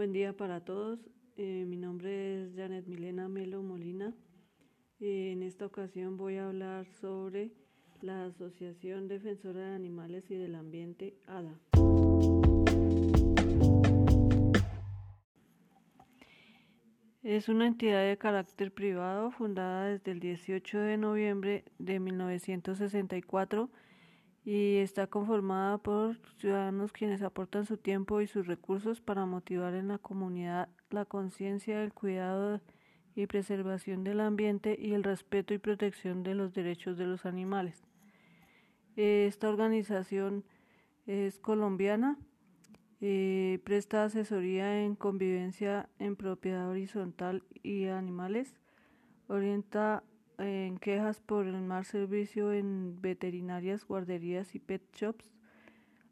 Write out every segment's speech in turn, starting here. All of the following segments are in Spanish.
Buen día para todos. Eh, mi nombre es Janet Milena Melo Molina. Eh, en esta ocasión voy a hablar sobre la Asociación Defensora de Animales y del Ambiente, ADA. Es una entidad de carácter privado fundada desde el 18 de noviembre de 1964 y está conformada por ciudadanos quienes aportan su tiempo y sus recursos para motivar en la comunidad la conciencia del cuidado y preservación del ambiente y el respeto y protección de los derechos de los animales. Esta organización es colombiana, eh, presta asesoría en convivencia en propiedad horizontal y animales, orienta en quejas por el mal servicio en veterinarias, guarderías y pet shops,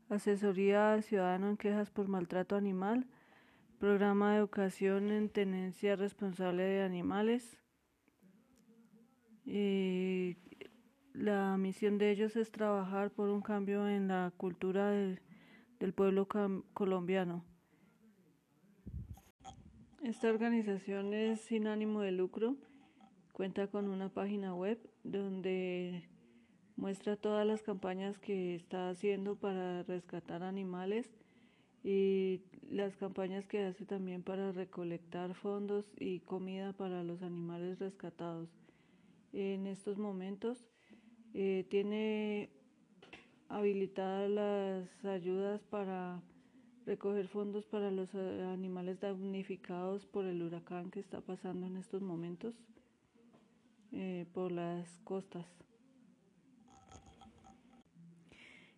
asesoría al ciudadano en quejas por maltrato animal, programa de educación en tenencia responsable de animales. Y la misión de ellos es trabajar por un cambio en la cultura del, del pueblo colombiano. Esta organización es sin ánimo de lucro Cuenta con una página web donde muestra todas las campañas que está haciendo para rescatar animales y las campañas que hace también para recolectar fondos y comida para los animales rescatados. En estos momentos eh, tiene habilitadas las ayudas para recoger fondos para los eh, animales damnificados por el huracán que está pasando en estos momentos. Eh, por las costas.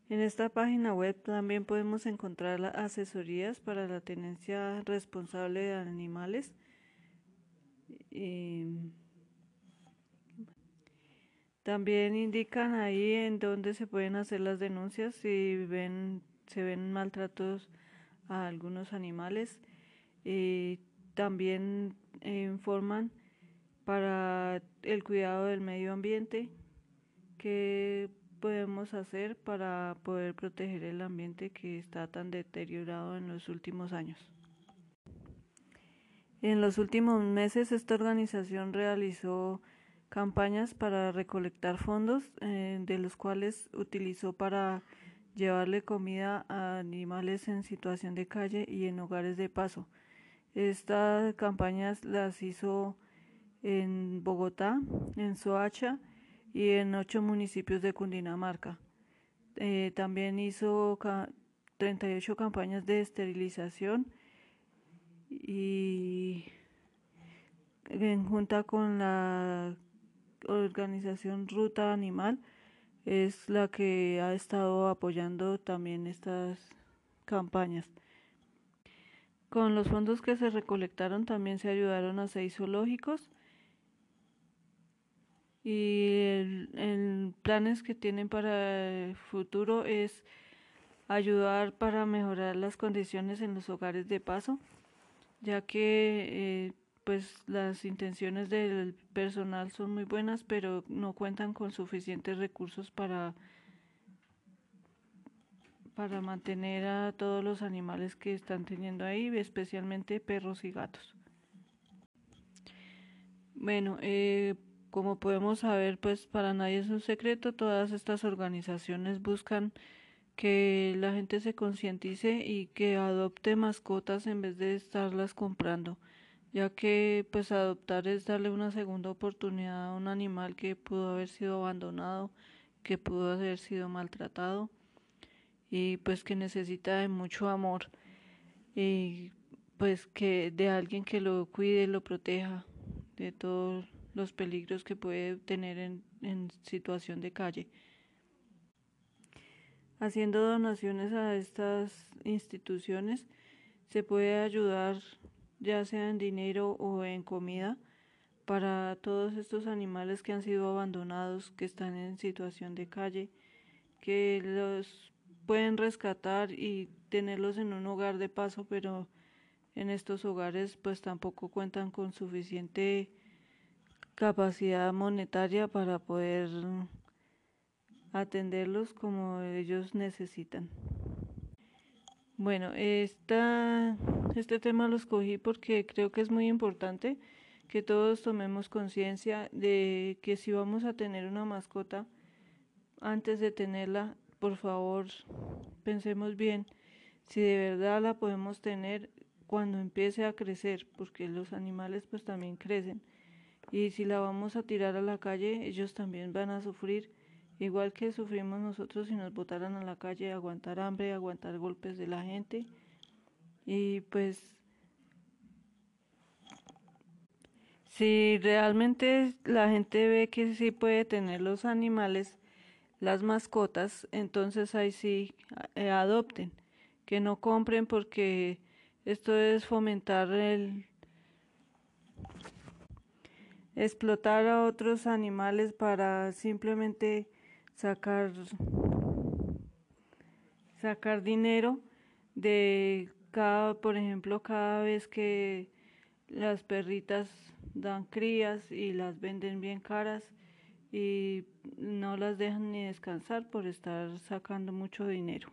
En esta página web también podemos encontrar las asesorías para la tenencia responsable de animales. también indican ahí en dónde se pueden hacer las denuncias si ven, se ven maltratos a algunos animales. Y también informan para el cuidado del medio ambiente, qué podemos hacer para poder proteger el ambiente que está tan deteriorado en los últimos años. En los últimos meses esta organización realizó campañas para recolectar fondos, eh, de los cuales utilizó para llevarle comida a animales en situación de calle y en hogares de paso. Estas campañas las hizo en Bogotá, en Soacha y en ocho municipios de Cundinamarca. Eh, también hizo 38 campañas de esterilización y en junta con la organización Ruta Animal es la que ha estado apoyando también estas campañas. Con los fondos que se recolectaron también se ayudaron a seis zoológicos y el, planes que tienen para el futuro es ayudar para mejorar las condiciones en los hogares de paso, ya que eh, pues las intenciones del personal son muy buenas, pero no cuentan con suficientes recursos para para mantener a todos los animales que están teniendo ahí, especialmente perros y gatos. Bueno, eh, como podemos saber, pues para nadie es un secreto, todas estas organizaciones buscan que la gente se concientice y que adopte mascotas en vez de estarlas comprando, ya que pues adoptar es darle una segunda oportunidad a un animal que pudo haber sido abandonado, que pudo haber sido maltratado y pues que necesita de mucho amor y pues que de alguien que lo cuide, lo proteja de todo los peligros que puede tener en, situación de calle. Haciendo donaciones a estas instituciones se puede ayudar ya sea en dinero o en comida para todos estos animales que han sido abandonados, que están en situación de calle, que los pueden rescatar y tenerlos en un hogar de paso, pero en estos hogares pues tampoco cuentan con suficiente capacidad monetaria para poder atenderlos como ellos necesitan. Bueno, esta este tema lo escogí porque creo que es muy importante que todos tomemos conciencia de que si vamos a tener una mascota, antes de tenerla, por favor, pensemos bien si de verdad la podemos tener cuando empiece a crecer, porque los animales pues también crecen. Y si la vamos a tirar a la calle, ellos también van a sufrir, igual que sufrimos nosotros si nos botaran a la calle, aguantar hambre, aguantar golpes de la gente. Y pues si realmente la gente ve que sí puede tener los animales, las mascotas, entonces ahí sí eh, adopten, que no compren porque esto es fomentar el explotar a otros animales para simplemente sacar sacar dinero de cada, por ejemplo, cada vez que las perritas dan crías y las venden bien caras y no las dejan ni descansar por estar sacando mucho dinero.